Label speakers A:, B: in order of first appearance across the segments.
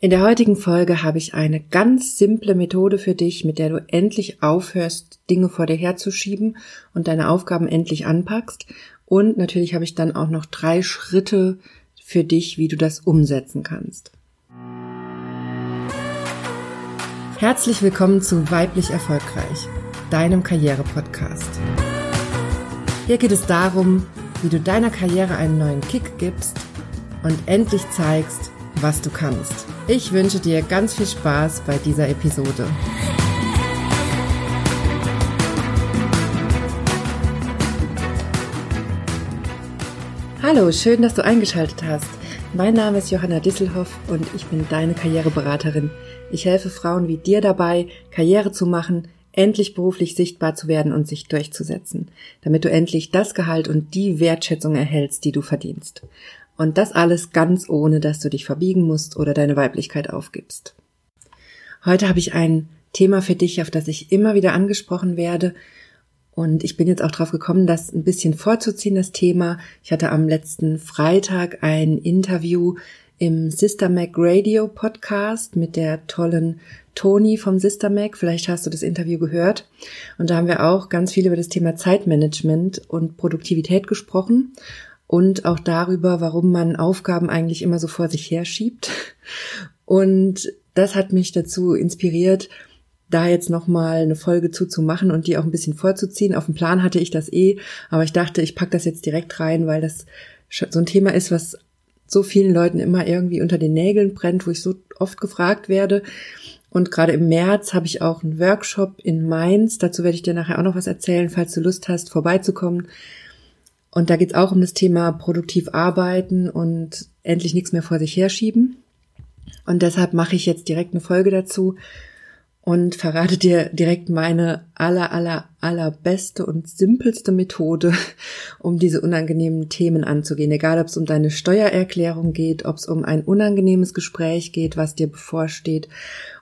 A: In der heutigen Folge habe ich eine ganz simple Methode für dich, mit der du endlich aufhörst, Dinge vor dir herzuschieben und deine Aufgaben endlich anpackst. Und natürlich habe ich dann auch noch drei Schritte für dich, wie du das umsetzen kannst. Herzlich willkommen zu Weiblich Erfolgreich, deinem Karriere-Podcast. Hier geht es darum, wie du deiner Karriere einen neuen Kick gibst und endlich zeigst, was du kannst. Ich wünsche dir ganz viel Spaß bei dieser Episode. Hallo, schön, dass du eingeschaltet hast. Mein Name ist Johanna Disselhoff und ich bin deine Karriereberaterin. Ich helfe Frauen wie dir dabei, Karriere zu machen, endlich beruflich sichtbar zu werden und sich durchzusetzen, damit du endlich das Gehalt und die Wertschätzung erhältst, die du verdienst. Und das alles ganz ohne, dass du dich verbiegen musst oder deine Weiblichkeit aufgibst. Heute habe ich ein Thema für dich, auf das ich immer wieder angesprochen werde. Und ich bin jetzt auch drauf gekommen, das ein bisschen vorzuziehen, das Thema. Ich hatte am letzten Freitag ein Interview im Sister Mac Radio Podcast mit der tollen Toni vom Sister Mac. Vielleicht hast du das Interview gehört. Und da haben wir auch ganz viel über das Thema Zeitmanagement und Produktivität gesprochen und auch darüber, warum man Aufgaben eigentlich immer so vor sich herschiebt. Und das hat mich dazu inspiriert, da jetzt nochmal eine Folge zuzumachen und die auch ein bisschen vorzuziehen. Auf dem Plan hatte ich das eh, aber ich dachte, ich pack das jetzt direkt rein, weil das so ein Thema ist, was so vielen Leuten immer irgendwie unter den Nägeln brennt, wo ich so oft gefragt werde. Und gerade im März habe ich auch einen Workshop in Mainz. Dazu werde ich dir nachher auch noch was erzählen, falls du Lust hast, vorbeizukommen. Und da geht es auch um das Thema produktiv arbeiten und endlich nichts mehr vor sich herschieben. Und deshalb mache ich jetzt direkt eine Folge dazu und verrate dir direkt meine aller, aller, allerbeste und simpelste Methode, um diese unangenehmen Themen anzugehen. Egal, ob es um deine Steuererklärung geht, ob es um ein unangenehmes Gespräch geht, was dir bevorsteht,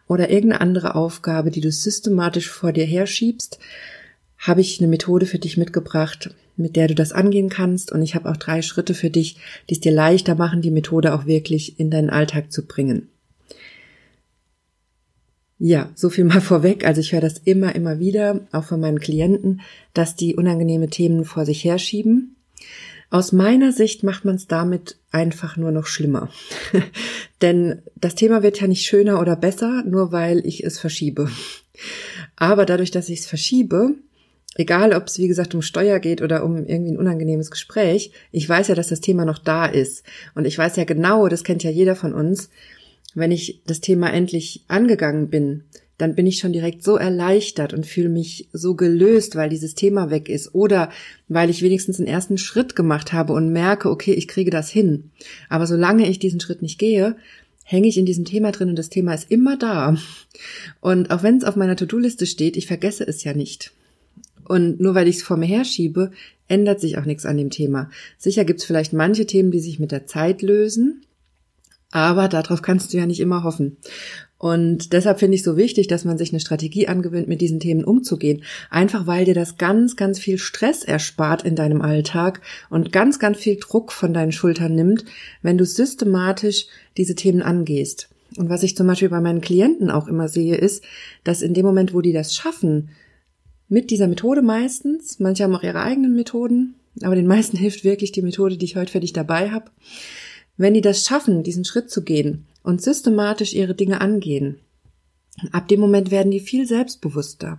A: oder irgendeine andere Aufgabe, die du systematisch vor dir herschiebst, habe ich eine Methode für dich mitgebracht, mit der du das angehen kannst. Und ich habe auch drei Schritte für dich, die es dir leichter machen, die Methode auch wirklich in deinen Alltag zu bringen. Ja, so viel mal vorweg. Also ich höre das immer, immer wieder, auch von meinen Klienten, dass die unangenehme Themen vor sich herschieben. Aus meiner Sicht macht man es damit einfach nur noch schlimmer. Denn das Thema wird ja nicht schöner oder besser, nur weil ich es verschiebe. Aber dadurch, dass ich es verschiebe, egal ob es wie gesagt um Steuer geht oder um irgendwie ein unangenehmes Gespräch, ich weiß ja, dass das Thema noch da ist. Und ich weiß ja genau, das kennt ja jeder von uns, wenn ich das Thema endlich angegangen bin, dann bin ich schon direkt so erleichtert und fühle mich so gelöst, weil dieses Thema weg ist oder weil ich wenigstens einen ersten Schritt gemacht habe und merke, okay, ich kriege das hin. Aber solange ich diesen Schritt nicht gehe, hänge ich in diesem Thema drin und das Thema ist immer da. Und auch wenn es auf meiner To-Do-Liste steht, ich vergesse es ja nicht. Und nur weil ich es vor mir herschiebe, ändert sich auch nichts an dem Thema. Sicher gibt es vielleicht manche Themen, die sich mit der Zeit lösen, aber darauf kannst du ja nicht immer hoffen. Und deshalb finde ich so wichtig, dass man sich eine Strategie angewöhnt, mit diesen Themen umzugehen. Einfach weil dir das ganz, ganz viel Stress erspart in deinem Alltag und ganz, ganz viel Druck von deinen Schultern nimmt, wenn du systematisch diese Themen angehst. Und was ich zum Beispiel bei meinen Klienten auch immer sehe, ist, dass in dem Moment, wo die das schaffen, mit dieser Methode meistens. Manche haben auch ihre eigenen Methoden, aber den meisten hilft wirklich die Methode, die ich heute für dich dabei habe. Wenn die das schaffen, diesen Schritt zu gehen und systematisch ihre Dinge angehen, ab dem Moment werden die viel selbstbewusster.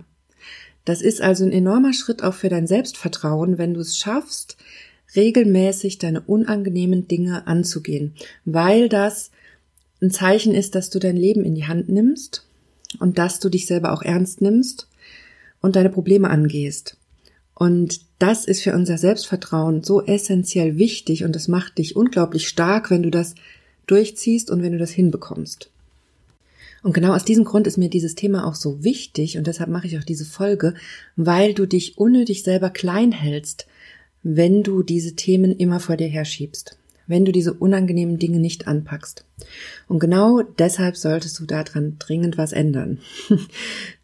A: Das ist also ein enormer Schritt auch für dein Selbstvertrauen, wenn du es schaffst, regelmäßig deine unangenehmen Dinge anzugehen, weil das ein Zeichen ist, dass du dein Leben in die Hand nimmst und dass du dich selber auch ernst nimmst und deine Probleme angehst. Und das ist für unser Selbstvertrauen so essentiell wichtig und das macht dich unglaublich stark, wenn du das durchziehst und wenn du das hinbekommst. Und genau aus diesem Grund ist mir dieses Thema auch so wichtig und deshalb mache ich auch diese Folge, weil du dich unnötig selber klein hältst, wenn du diese Themen immer vor dir herschiebst, wenn du diese unangenehmen Dinge nicht anpackst. Und genau deshalb solltest du daran dringend was ändern.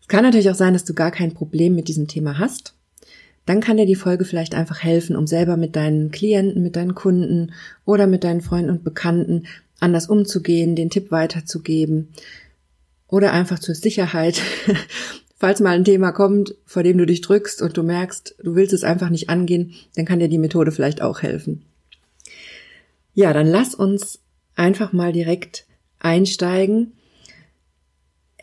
A: Es kann natürlich auch sein, dass du gar kein Problem mit diesem Thema hast. Dann kann dir die Folge vielleicht einfach helfen, um selber mit deinen Klienten, mit deinen Kunden oder mit deinen Freunden und Bekannten anders umzugehen, den Tipp weiterzugeben oder einfach zur Sicherheit, falls mal ein Thema kommt, vor dem du dich drückst und du merkst, du willst es einfach nicht angehen, dann kann dir die Methode vielleicht auch helfen. Ja, dann lass uns einfach mal direkt einsteigen.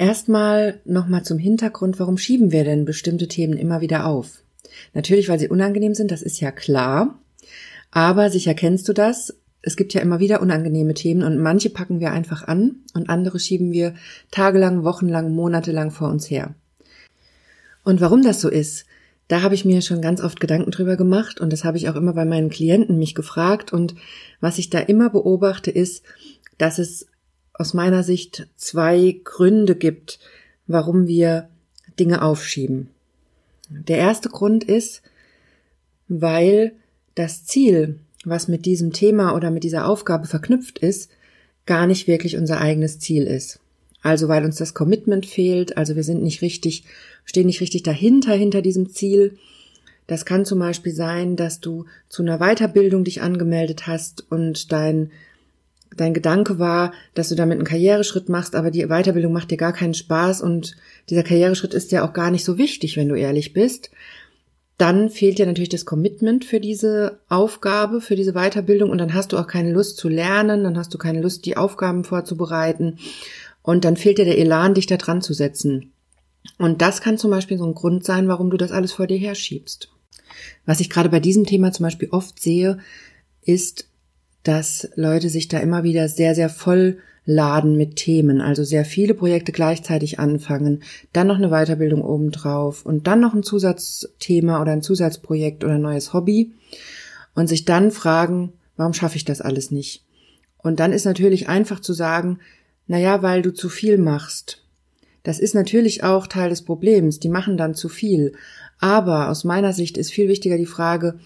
A: Erstmal nochmal zum Hintergrund, warum schieben wir denn bestimmte Themen immer wieder auf? Natürlich, weil sie unangenehm sind, das ist ja klar. Aber sicher kennst du das. Es gibt ja immer wieder unangenehme Themen und manche packen wir einfach an und andere schieben wir tagelang, wochenlang, monatelang vor uns her. Und warum das so ist, da habe ich mir schon ganz oft Gedanken drüber gemacht und das habe ich auch immer bei meinen Klienten mich gefragt und was ich da immer beobachte ist, dass es aus meiner Sicht zwei Gründe gibt, warum wir Dinge aufschieben. Der erste Grund ist, weil das Ziel, was mit diesem Thema oder mit dieser Aufgabe verknüpft ist, gar nicht wirklich unser eigenes Ziel ist. Also weil uns das Commitment fehlt, also wir sind nicht richtig, stehen nicht richtig dahinter, hinter diesem Ziel. Das kann zum Beispiel sein, dass du zu einer Weiterbildung dich angemeldet hast und dein, dein Gedanke war, dass du damit einen Karriereschritt machst, aber die Weiterbildung macht dir gar keinen Spaß und dieser Karriereschritt ist ja auch gar nicht so wichtig, wenn du ehrlich bist dann fehlt dir natürlich das Commitment für diese Aufgabe, für diese Weiterbildung und dann hast du auch keine Lust zu lernen, dann hast du keine Lust, die Aufgaben vorzubereiten und dann fehlt dir der Elan, dich da dran zu setzen. Und das kann zum Beispiel so ein Grund sein, warum du das alles vor dir herschiebst. Was ich gerade bei diesem Thema zum Beispiel oft sehe, ist, dass Leute sich da immer wieder sehr, sehr voll laden mit Themen, also sehr viele Projekte gleichzeitig anfangen, dann noch eine Weiterbildung obendrauf und dann noch ein Zusatzthema oder ein Zusatzprojekt oder ein neues Hobby und sich dann fragen, warum schaffe ich das alles nicht? Und dann ist natürlich einfach zu sagen, na ja, weil du zu viel machst. Das ist natürlich auch Teil des Problems. Die machen dann zu viel. Aber aus meiner Sicht ist viel wichtiger die Frage,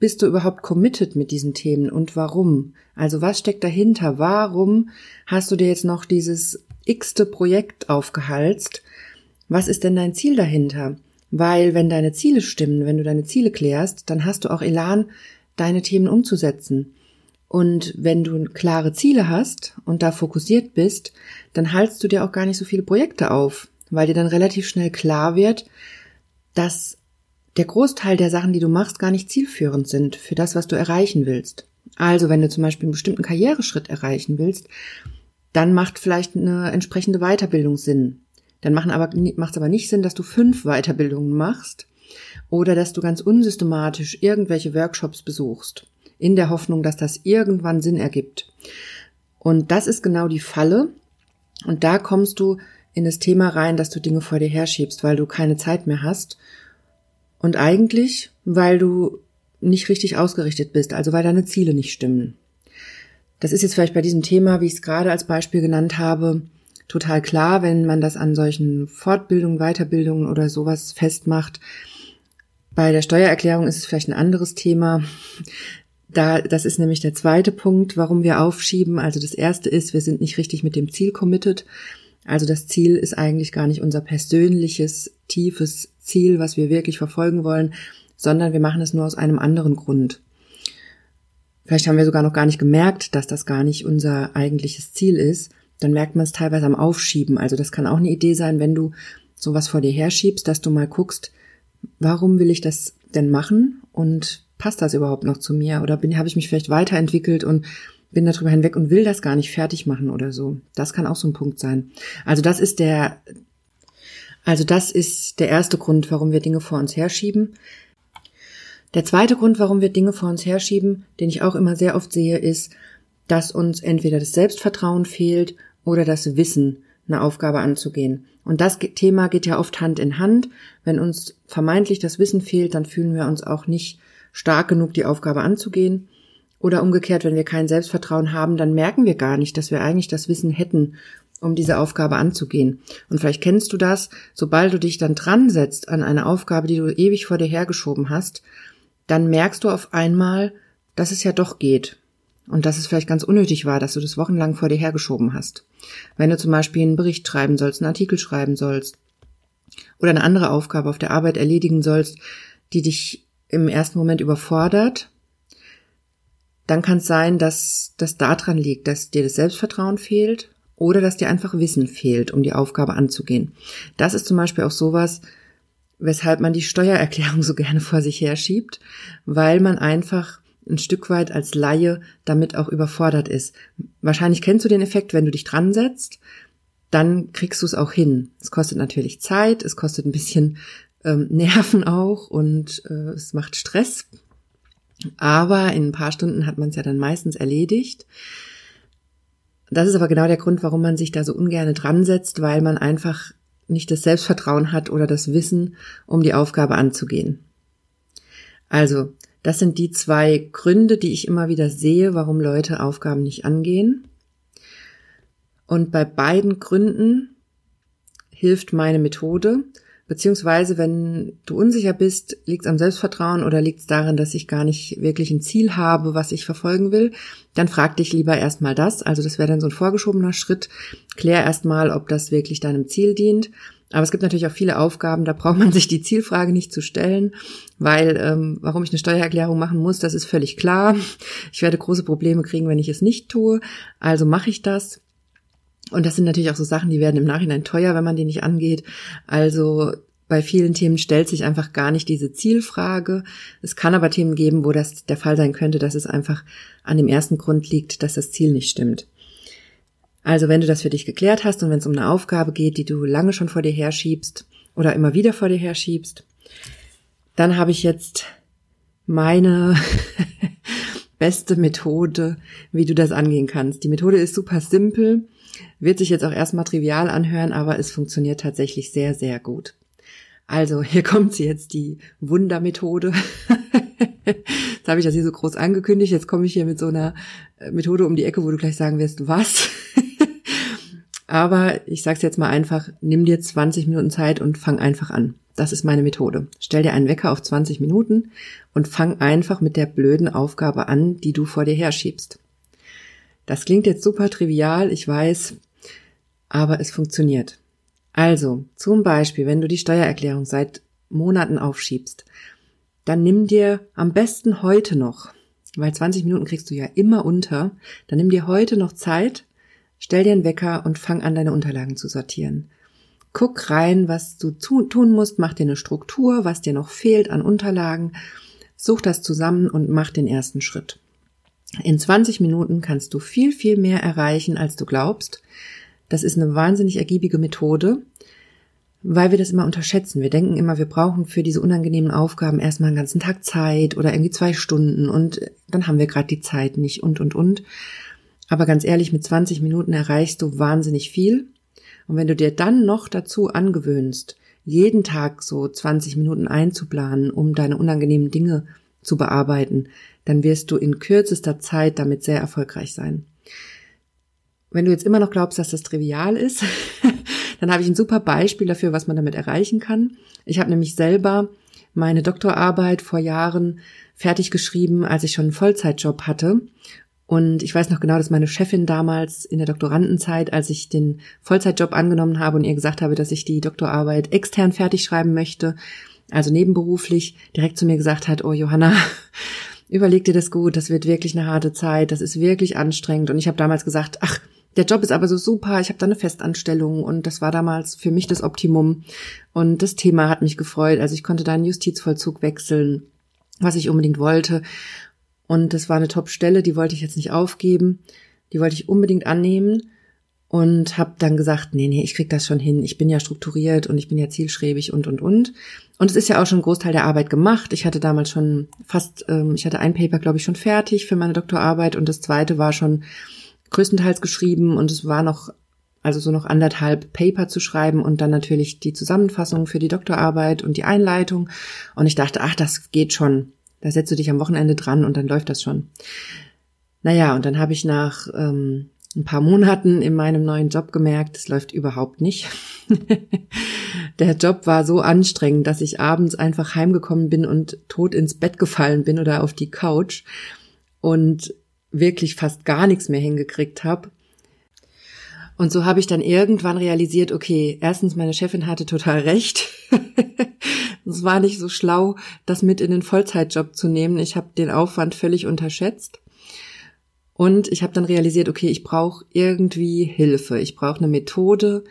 A: bist du überhaupt committed mit diesen Themen und warum? Also was steckt dahinter? Warum hast du dir jetzt noch dieses x-te Projekt aufgehalst? Was ist denn dein Ziel dahinter? Weil wenn deine Ziele stimmen, wenn du deine Ziele klärst, dann hast du auch Elan, deine Themen umzusetzen. Und wenn du klare Ziele hast und da fokussiert bist, dann haltst du dir auch gar nicht so viele Projekte auf, weil dir dann relativ schnell klar wird, dass der Großteil der Sachen, die du machst, gar nicht zielführend sind für das, was du erreichen willst. Also wenn du zum Beispiel einen bestimmten Karriereschritt erreichen willst, dann macht vielleicht eine entsprechende Weiterbildung Sinn. Dann macht es aber nicht Sinn, dass du fünf Weiterbildungen machst oder dass du ganz unsystematisch irgendwelche Workshops besuchst, in der Hoffnung, dass das irgendwann Sinn ergibt. Und das ist genau die Falle. Und da kommst du in das Thema rein, dass du Dinge vor dir herschiebst, weil du keine Zeit mehr hast und eigentlich, weil du nicht richtig ausgerichtet bist, also weil deine Ziele nicht stimmen. Das ist jetzt vielleicht bei diesem Thema, wie ich es gerade als Beispiel genannt habe, total klar, wenn man das an solchen Fortbildungen, Weiterbildungen oder sowas festmacht. Bei der Steuererklärung ist es vielleicht ein anderes Thema. Da, das ist nämlich der zweite Punkt, warum wir aufschieben. Also das erste ist, wir sind nicht richtig mit dem Ziel committed. Also das Ziel ist eigentlich gar nicht unser persönliches, tiefes Ziel, was wir wirklich verfolgen wollen, sondern wir machen es nur aus einem anderen Grund. Vielleicht haben wir sogar noch gar nicht gemerkt, dass das gar nicht unser eigentliches Ziel ist. Dann merkt man es teilweise am Aufschieben. Also das kann auch eine Idee sein, wenn du sowas vor dir herschiebst, dass du mal guckst, warum will ich das denn machen und passt das überhaupt noch zu mir oder bin habe ich mich vielleicht weiterentwickelt und bin darüber hinweg und will das gar nicht fertig machen oder so. Das kann auch so ein Punkt sein. Also das ist der also das ist der erste Grund, warum wir Dinge vor uns herschieben. Der zweite Grund, warum wir Dinge vor uns herschieben, den ich auch immer sehr oft sehe, ist, dass uns entweder das Selbstvertrauen fehlt oder das Wissen, eine Aufgabe anzugehen. Und das Thema geht ja oft Hand in Hand. Wenn uns vermeintlich das Wissen fehlt, dann fühlen wir uns auch nicht stark genug, die Aufgabe anzugehen. Oder umgekehrt, wenn wir kein Selbstvertrauen haben, dann merken wir gar nicht, dass wir eigentlich das Wissen hätten um diese Aufgabe anzugehen. Und vielleicht kennst du das, sobald du dich dann dran setzt an eine Aufgabe, die du ewig vor dir hergeschoben hast, dann merkst du auf einmal, dass es ja doch geht. Und dass es vielleicht ganz unnötig war, dass du das wochenlang vor dir hergeschoben hast. Wenn du zum Beispiel einen Bericht schreiben sollst, einen Artikel schreiben sollst oder eine andere Aufgabe auf der Arbeit erledigen sollst, die dich im ersten Moment überfordert, dann kann es sein, dass das daran liegt, dass dir das Selbstvertrauen fehlt oder dass dir einfach Wissen fehlt, um die Aufgabe anzugehen. Das ist zum Beispiel auch sowas, weshalb man die Steuererklärung so gerne vor sich herschiebt, weil man einfach ein Stück weit als Laie damit auch überfordert ist. Wahrscheinlich kennst du den Effekt, wenn du dich dran setzt, dann kriegst du es auch hin. Es kostet natürlich Zeit, es kostet ein bisschen ähm, Nerven auch und äh, es macht Stress. Aber in ein paar Stunden hat man es ja dann meistens erledigt. Das ist aber genau der Grund, warum man sich da so ungern dran setzt, weil man einfach nicht das Selbstvertrauen hat oder das Wissen, um die Aufgabe anzugehen. Also, das sind die zwei Gründe, die ich immer wieder sehe, warum Leute Aufgaben nicht angehen. Und bei beiden Gründen hilft meine Methode. Beziehungsweise, wenn du unsicher bist, liegt es am Selbstvertrauen oder liegt es daran, dass ich gar nicht wirklich ein Ziel habe, was ich verfolgen will, dann frag dich lieber erstmal das. Also das wäre dann so ein vorgeschobener Schritt. Klär erstmal, ob das wirklich deinem Ziel dient. Aber es gibt natürlich auch viele Aufgaben, da braucht man sich die Zielfrage nicht zu stellen, weil ähm, warum ich eine Steuererklärung machen muss, das ist völlig klar. Ich werde große Probleme kriegen, wenn ich es nicht tue. Also mache ich das. Und das sind natürlich auch so Sachen, die werden im Nachhinein teuer, wenn man die nicht angeht. Also bei vielen Themen stellt sich einfach gar nicht diese Zielfrage. Es kann aber Themen geben, wo das der Fall sein könnte, dass es einfach an dem ersten Grund liegt, dass das Ziel nicht stimmt. Also wenn du das für dich geklärt hast und wenn es um eine Aufgabe geht, die du lange schon vor dir herschiebst oder immer wieder vor dir herschiebst, dann habe ich jetzt meine beste Methode, wie du das angehen kannst. Die Methode ist super simpel. Wird sich jetzt auch erstmal trivial anhören, aber es funktioniert tatsächlich sehr, sehr gut. Also, hier kommt sie jetzt, die Wundermethode. Jetzt habe ich das hier so groß angekündigt. Jetzt komme ich hier mit so einer äh, Methode um die Ecke, wo du gleich sagen wirst, was? Aber ich sag's jetzt mal einfach, nimm dir 20 Minuten Zeit und fang einfach an. Das ist meine Methode. Stell dir einen Wecker auf 20 Minuten und fang einfach mit der blöden Aufgabe an, die du vor dir herschiebst. Das klingt jetzt super trivial, ich weiß, aber es funktioniert. Also, zum Beispiel, wenn du die Steuererklärung seit Monaten aufschiebst, dann nimm dir am besten heute noch, weil 20 Minuten kriegst du ja immer unter, dann nimm dir heute noch Zeit, stell dir einen Wecker und fang an, deine Unterlagen zu sortieren. Guck rein, was du tun musst, mach dir eine Struktur, was dir noch fehlt an Unterlagen, such das zusammen und mach den ersten Schritt. In 20 Minuten kannst du viel, viel mehr erreichen, als du glaubst. Das ist eine wahnsinnig ergiebige Methode, weil wir das immer unterschätzen. Wir denken immer, wir brauchen für diese unangenehmen Aufgaben erstmal einen ganzen Tag Zeit oder irgendwie zwei Stunden und dann haben wir gerade die Zeit nicht und, und, und. Aber ganz ehrlich, mit 20 Minuten erreichst du wahnsinnig viel. Und wenn du dir dann noch dazu angewöhnst, jeden Tag so 20 Minuten einzuplanen, um deine unangenehmen Dinge zu bearbeiten, dann wirst du in kürzester Zeit damit sehr erfolgreich sein. Wenn du jetzt immer noch glaubst, dass das trivial ist, dann habe ich ein super Beispiel dafür, was man damit erreichen kann. Ich habe nämlich selber meine Doktorarbeit vor Jahren fertig geschrieben, als ich schon einen Vollzeitjob hatte. Und ich weiß noch genau, dass meine Chefin damals in der Doktorandenzeit, als ich den Vollzeitjob angenommen habe und ihr gesagt habe, dass ich die Doktorarbeit extern fertig schreiben möchte, also nebenberuflich, direkt zu mir gesagt hat, oh Johanna, überleg dir das gut, das wird wirklich eine harte Zeit, das ist wirklich anstrengend. Und ich habe damals gesagt, ach, der Job ist aber so super, ich habe da eine Festanstellung und das war damals für mich das Optimum. Und das Thema hat mich gefreut. Also ich konnte da einen Justizvollzug wechseln, was ich unbedingt wollte. Und das war eine Top-Stelle, die wollte ich jetzt nicht aufgeben. Die wollte ich unbedingt annehmen und habe dann gesagt, nee, nee, ich krieg das schon hin. Ich bin ja strukturiert und ich bin ja zielstrebig und und und. Und es ist ja auch schon ein Großteil der Arbeit gemacht. Ich hatte damals schon fast, ähm, ich hatte ein Paper, glaube ich, schon fertig für meine Doktorarbeit und das zweite war schon größtenteils geschrieben und es war noch, also so noch anderthalb Paper zu schreiben und dann natürlich die Zusammenfassung für die Doktorarbeit und die Einleitung. Und ich dachte, ach, das geht schon. Da setzt du dich am Wochenende dran und dann läuft das schon. Naja, und dann habe ich nach ähm, ein paar Monaten in meinem neuen Job gemerkt, es läuft überhaupt nicht. Der Job war so anstrengend, dass ich abends einfach heimgekommen bin und tot ins Bett gefallen bin oder auf die Couch. Und wirklich fast gar nichts mehr hingekriegt habe. Und so habe ich dann irgendwann realisiert, okay, erstens, meine Chefin hatte total recht. es war nicht so schlau, das mit in den Vollzeitjob zu nehmen. Ich habe den Aufwand völlig unterschätzt. Und ich habe dann realisiert, okay, ich brauche irgendwie Hilfe. Ich brauche eine Methode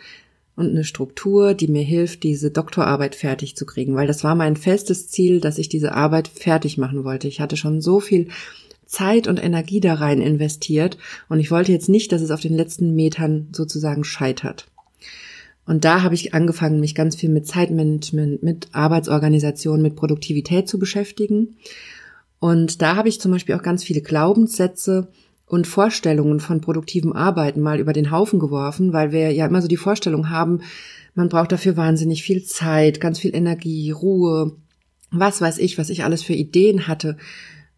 A: und eine Struktur, die mir hilft, diese Doktorarbeit fertig zu kriegen, weil das war mein festes Ziel, dass ich diese Arbeit fertig machen wollte. Ich hatte schon so viel Zeit und Energie da rein investiert und ich wollte jetzt nicht, dass es auf den letzten Metern sozusagen scheitert. Und da habe ich angefangen, mich ganz viel mit Zeitmanagement, mit Arbeitsorganisation, mit Produktivität zu beschäftigen. Und da habe ich zum Beispiel auch ganz viele Glaubenssätze und Vorstellungen von produktivem Arbeiten mal über den Haufen geworfen, weil wir ja immer so die Vorstellung haben, man braucht dafür wahnsinnig viel Zeit, ganz viel Energie, Ruhe, was weiß ich, was ich alles für Ideen hatte,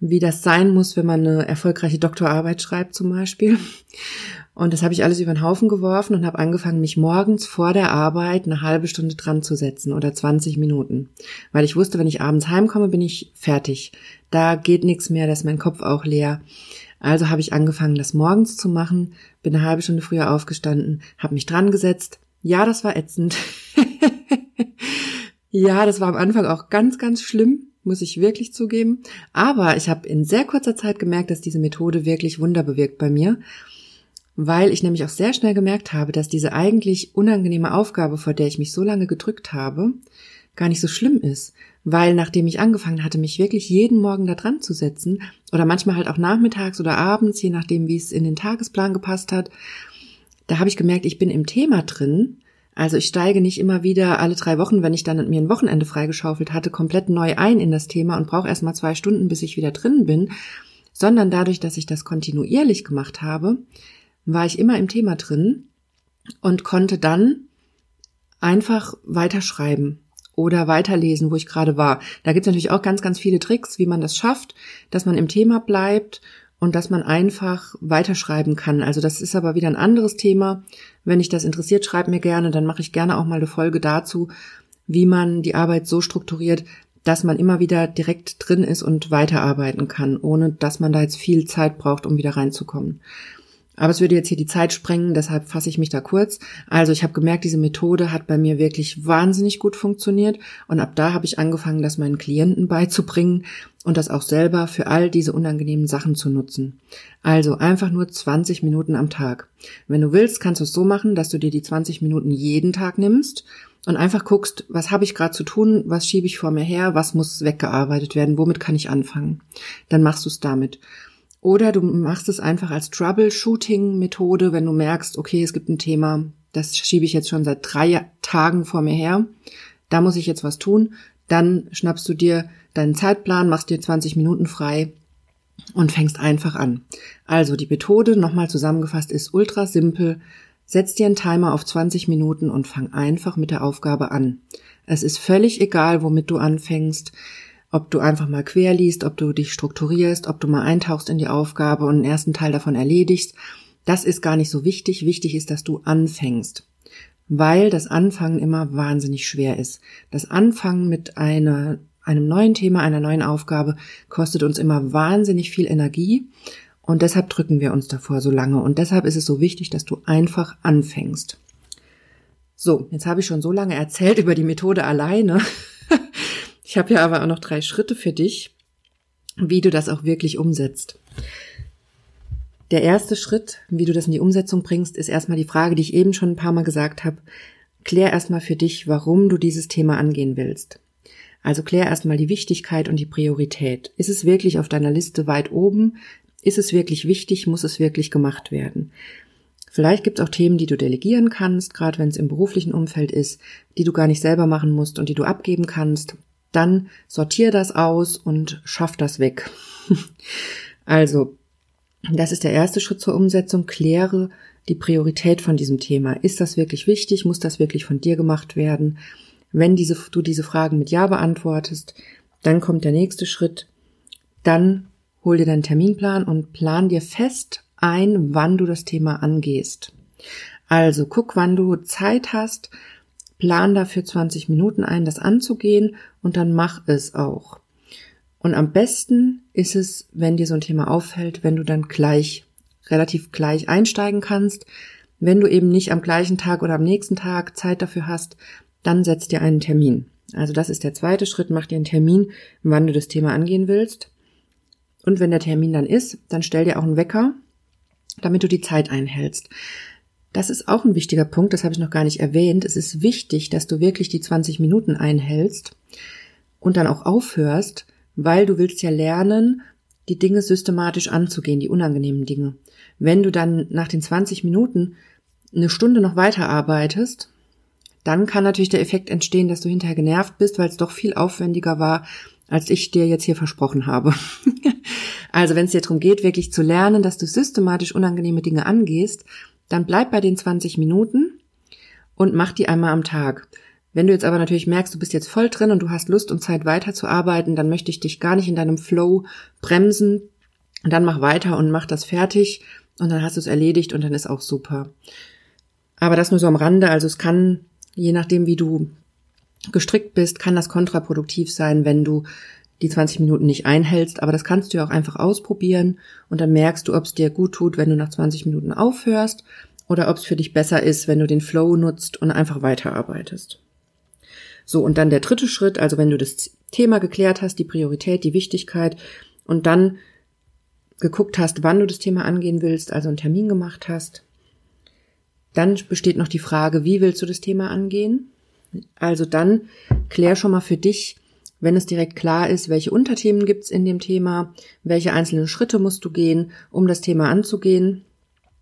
A: wie das sein muss, wenn man eine erfolgreiche Doktorarbeit schreibt zum Beispiel. Und das habe ich alles über den Haufen geworfen und habe angefangen, mich morgens vor der Arbeit eine halbe Stunde dran zu setzen oder 20 Minuten. Weil ich wusste, wenn ich abends heimkomme, bin ich fertig. Da geht nichts mehr, da ist mein Kopf auch leer. Also habe ich angefangen, das morgens zu machen, bin eine halbe Stunde früher aufgestanden, habe mich dran gesetzt. Ja, das war ätzend. ja, das war am Anfang auch ganz, ganz schlimm, muss ich wirklich zugeben. Aber ich habe in sehr kurzer Zeit gemerkt, dass diese Methode wirklich Wunder bewirkt bei mir weil ich nämlich auch sehr schnell gemerkt habe, dass diese eigentlich unangenehme Aufgabe, vor der ich mich so lange gedrückt habe, gar nicht so schlimm ist, weil nachdem ich angefangen hatte, mich wirklich jeden Morgen da dran zu setzen oder manchmal halt auch nachmittags oder abends, je nachdem, wie es in den Tagesplan gepasst hat, da habe ich gemerkt, ich bin im Thema drin. Also ich steige nicht immer wieder alle drei Wochen, wenn ich dann mir ein Wochenende freigeschaufelt hatte, komplett neu ein in das Thema und brauche erst mal zwei Stunden, bis ich wieder drin bin, sondern dadurch, dass ich das kontinuierlich gemacht habe, war ich immer im Thema drin und konnte dann einfach weiterschreiben oder weiterlesen, wo ich gerade war. Da gibt es natürlich auch ganz, ganz viele Tricks, wie man das schafft, dass man im Thema bleibt und dass man einfach weiterschreiben kann. Also das ist aber wieder ein anderes Thema. Wenn dich das interessiert, schreib mir gerne, dann mache ich gerne auch mal eine Folge dazu, wie man die Arbeit so strukturiert, dass man immer wieder direkt drin ist und weiterarbeiten kann, ohne dass man da jetzt viel Zeit braucht, um wieder reinzukommen. Aber es würde jetzt hier die Zeit sprengen, deshalb fasse ich mich da kurz. Also ich habe gemerkt, diese Methode hat bei mir wirklich wahnsinnig gut funktioniert und ab da habe ich angefangen, das meinen Klienten beizubringen und das auch selber für all diese unangenehmen Sachen zu nutzen. Also einfach nur 20 Minuten am Tag. Wenn du willst, kannst du es so machen, dass du dir die 20 Minuten jeden Tag nimmst und einfach guckst, was habe ich gerade zu tun, was schiebe ich vor mir her, was muss weggearbeitet werden, womit kann ich anfangen. Dann machst du es damit. Oder du machst es einfach als Troubleshooting-Methode, wenn du merkst, okay, es gibt ein Thema, das schiebe ich jetzt schon seit drei Tagen vor mir her, da muss ich jetzt was tun. Dann schnappst du dir deinen Zeitplan, machst dir 20 Minuten frei und fängst einfach an. Also die Methode, nochmal zusammengefasst, ist ultra simpel. Setz dir einen Timer auf 20 Minuten und fang einfach mit der Aufgabe an. Es ist völlig egal, womit du anfängst ob du einfach mal quer liest, ob du dich strukturierst, ob du mal eintauchst in die Aufgabe und den ersten Teil davon erledigst. Das ist gar nicht so wichtig. Wichtig ist, dass du anfängst. Weil das Anfangen immer wahnsinnig schwer ist. Das Anfangen mit einer, einem neuen Thema, einer neuen Aufgabe kostet uns immer wahnsinnig viel Energie. Und deshalb drücken wir uns davor so lange. Und deshalb ist es so wichtig, dass du einfach anfängst. So, jetzt habe ich schon so lange erzählt über die Methode alleine. Ich habe ja aber auch noch drei Schritte für dich, wie du das auch wirklich umsetzt. Der erste Schritt, wie du das in die Umsetzung bringst, ist erstmal die Frage, die ich eben schon ein paar Mal gesagt habe. Klär erstmal für dich, warum du dieses Thema angehen willst. Also klär erstmal die Wichtigkeit und die Priorität. Ist es wirklich auf deiner Liste weit oben? Ist es wirklich wichtig? Muss es wirklich gemacht werden? Vielleicht gibt es auch Themen, die du delegieren kannst, gerade wenn es im beruflichen Umfeld ist, die du gar nicht selber machen musst und die du abgeben kannst dann sortier das aus und schaff das weg. also, das ist der erste Schritt zur Umsetzung. Kläre die Priorität von diesem Thema. Ist das wirklich wichtig? Muss das wirklich von dir gemacht werden? Wenn diese, du diese Fragen mit Ja beantwortest, dann kommt der nächste Schritt. Dann hol dir deinen Terminplan und plan dir fest ein, wann du das Thema angehst. Also guck, wann du Zeit hast, plan dafür 20 Minuten ein, das anzugehen und dann mach es auch. Und am besten ist es, wenn dir so ein Thema auffällt, wenn du dann gleich, relativ gleich einsteigen kannst. Wenn du eben nicht am gleichen Tag oder am nächsten Tag Zeit dafür hast, dann setz dir einen Termin. Also das ist der zweite Schritt, mach dir einen Termin, wann du das Thema angehen willst. Und wenn der Termin dann ist, dann stell dir auch einen Wecker, damit du die Zeit einhältst. Das ist auch ein wichtiger Punkt, das habe ich noch gar nicht erwähnt. Es ist wichtig, dass du wirklich die 20 Minuten einhältst und dann auch aufhörst, weil du willst ja lernen, die Dinge systematisch anzugehen, die unangenehmen Dinge. Wenn du dann nach den 20 Minuten eine Stunde noch weiter arbeitest, dann kann natürlich der Effekt entstehen, dass du hinterher genervt bist, weil es doch viel aufwendiger war, als ich dir jetzt hier versprochen habe. also wenn es dir darum geht, wirklich zu lernen, dass du systematisch unangenehme Dinge angehst, dann bleib bei den 20 Minuten und mach die einmal am Tag. Wenn du jetzt aber natürlich merkst, du bist jetzt voll drin und du hast Lust und Zeit weiterzuarbeiten, dann möchte ich dich gar nicht in deinem Flow bremsen. Und dann mach weiter und mach das fertig und dann hast du es erledigt und dann ist auch super. Aber das nur so am Rande. Also es kann, je nachdem wie du gestrickt bist, kann das kontraproduktiv sein, wenn du die 20 Minuten nicht einhältst. Aber das kannst du ja auch einfach ausprobieren und dann merkst du, ob es dir gut tut, wenn du nach 20 Minuten aufhörst oder ob es für dich besser ist, wenn du den Flow nutzt und einfach weiterarbeitest. So, und dann der dritte Schritt, also wenn du das Thema geklärt hast, die Priorität, die Wichtigkeit und dann geguckt hast, wann du das Thema angehen willst, also einen Termin gemacht hast, dann besteht noch die Frage, wie willst du das Thema angehen? Also dann klär schon mal für dich, wenn es direkt klar ist, welche Unterthemen gibt's in dem Thema, welche einzelnen Schritte musst du gehen, um das Thema anzugehen.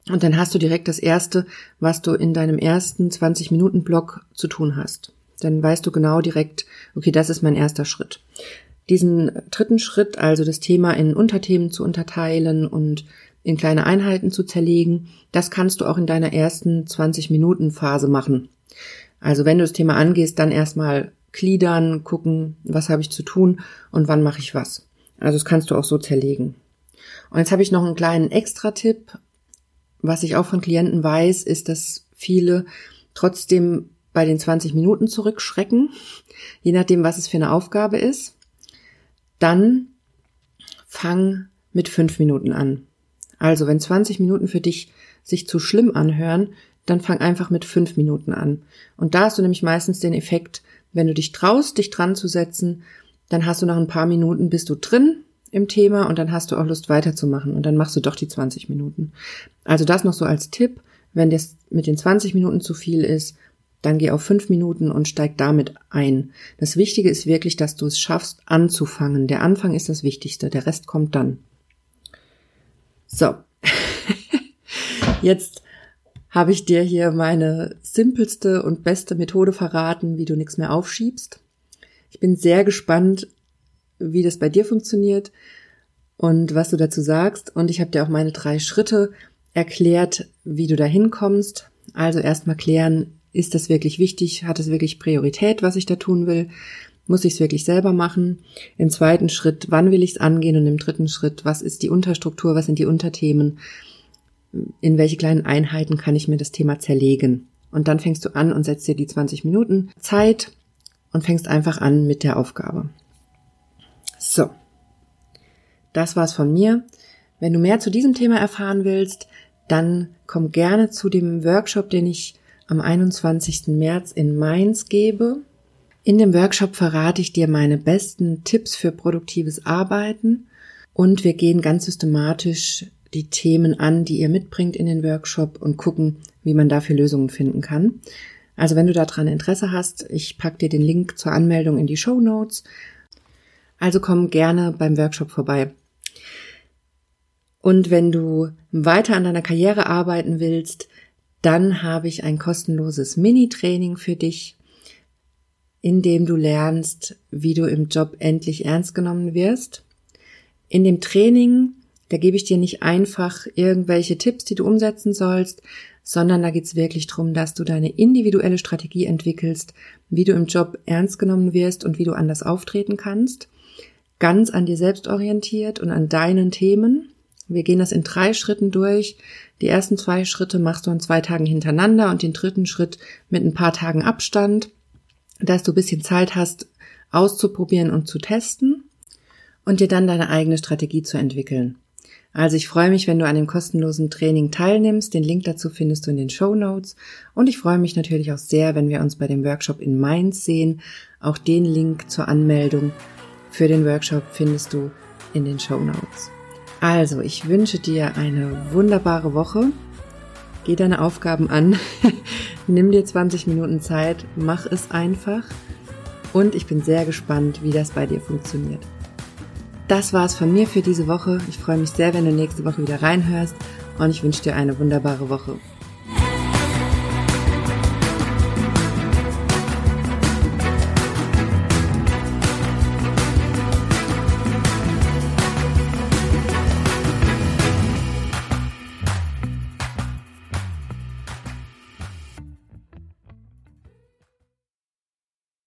A: Und dann hast du direkt das erste, was du in deinem ersten 20 Minuten Block zu tun hast. Dann weißt du genau direkt, okay, das ist mein erster Schritt. Diesen dritten Schritt, also das Thema in Unterthemen zu unterteilen und in kleine Einheiten zu zerlegen, das kannst du auch in deiner ersten 20 Minuten Phase machen. Also wenn du das Thema angehst, dann erstmal gliedern, gucken, was habe ich zu tun und wann mache ich was. Also das kannst du auch so zerlegen. Und jetzt habe ich noch einen kleinen Extra-Tipp. Was ich auch von Klienten weiß, ist, dass viele trotzdem bei den 20 Minuten zurückschrecken, je nachdem, was es für eine Aufgabe ist. Dann fang mit fünf Minuten an. Also, wenn 20 Minuten für dich sich zu schlimm anhören, dann fang einfach mit fünf Minuten an. Und da hast du nämlich meistens den Effekt, wenn du dich traust, dich dran zu setzen, dann hast du nach ein paar Minuten bist du drin im Thema und dann hast du auch Lust weiterzumachen und dann machst du doch die 20 Minuten. Also das noch so als Tipp, wenn das mit den 20 Minuten zu viel ist, dann geh auf fünf Minuten und steig damit ein. Das Wichtige ist wirklich, dass du es schaffst, anzufangen. Der Anfang ist das Wichtigste, der Rest kommt dann. So. Jetzt habe ich dir hier meine simpelste und beste Methode verraten, wie du nichts mehr aufschiebst. Ich bin sehr gespannt, wie das bei dir funktioniert und was du dazu sagst. Und ich habe dir auch meine drei Schritte erklärt, wie du da hinkommst. Also erstmal klären, ist das wirklich wichtig? Hat es wirklich Priorität, was ich da tun will? Muss ich es wirklich selber machen? Im zweiten Schritt, wann will ich es angehen? Und im dritten Schritt, was ist die Unterstruktur? Was sind die Unterthemen? In welche kleinen Einheiten kann ich mir das Thema zerlegen? Und dann fängst du an und setzt dir die 20 Minuten Zeit und fängst einfach an mit der Aufgabe. So. Das war's von mir. Wenn du mehr zu diesem Thema erfahren willst, dann komm gerne zu dem Workshop, den ich am 21. März in Mainz gebe. In dem Workshop verrate ich dir meine besten Tipps für produktives Arbeiten und wir gehen ganz systematisch die Themen an, die ihr mitbringt in den Workshop und gucken, wie man dafür Lösungen finden kann. Also wenn du daran Interesse hast, ich packe dir den Link zur Anmeldung in die Show Notes. Also komm gerne beim Workshop vorbei. Und wenn du weiter an deiner Karriere arbeiten willst, dann habe ich ein kostenloses Mini-Training für dich, in dem du lernst, wie du im Job endlich ernst genommen wirst. In dem Training, da gebe ich dir nicht einfach irgendwelche Tipps, die du umsetzen sollst, sondern da geht es wirklich darum, dass du deine individuelle Strategie entwickelst, wie du im Job ernst genommen wirst und wie du anders auftreten kannst. Ganz an dir selbst orientiert und an deinen Themen. Wir gehen das in drei Schritten durch. Die ersten zwei Schritte machst du an zwei Tagen hintereinander und den dritten Schritt mit ein paar Tagen Abstand, dass du bisschen Zeit hast, auszuprobieren und zu testen und dir dann deine eigene Strategie zu entwickeln. Also ich freue mich, wenn du an dem kostenlosen Training teilnimmst. Den Link dazu findest du in den Show Notes. Und ich freue mich natürlich auch sehr, wenn wir uns bei dem Workshop in Mainz sehen. Auch den Link zur Anmeldung für den Workshop findest du in den Show Notes. Also, ich wünsche dir eine wunderbare Woche. Geh deine Aufgaben an. Nimm dir 20 Minuten Zeit. Mach es einfach. Und ich bin sehr gespannt, wie das bei dir funktioniert. Das war's von mir für diese Woche. Ich freue mich sehr, wenn du nächste Woche wieder reinhörst und ich wünsche dir eine wunderbare Woche.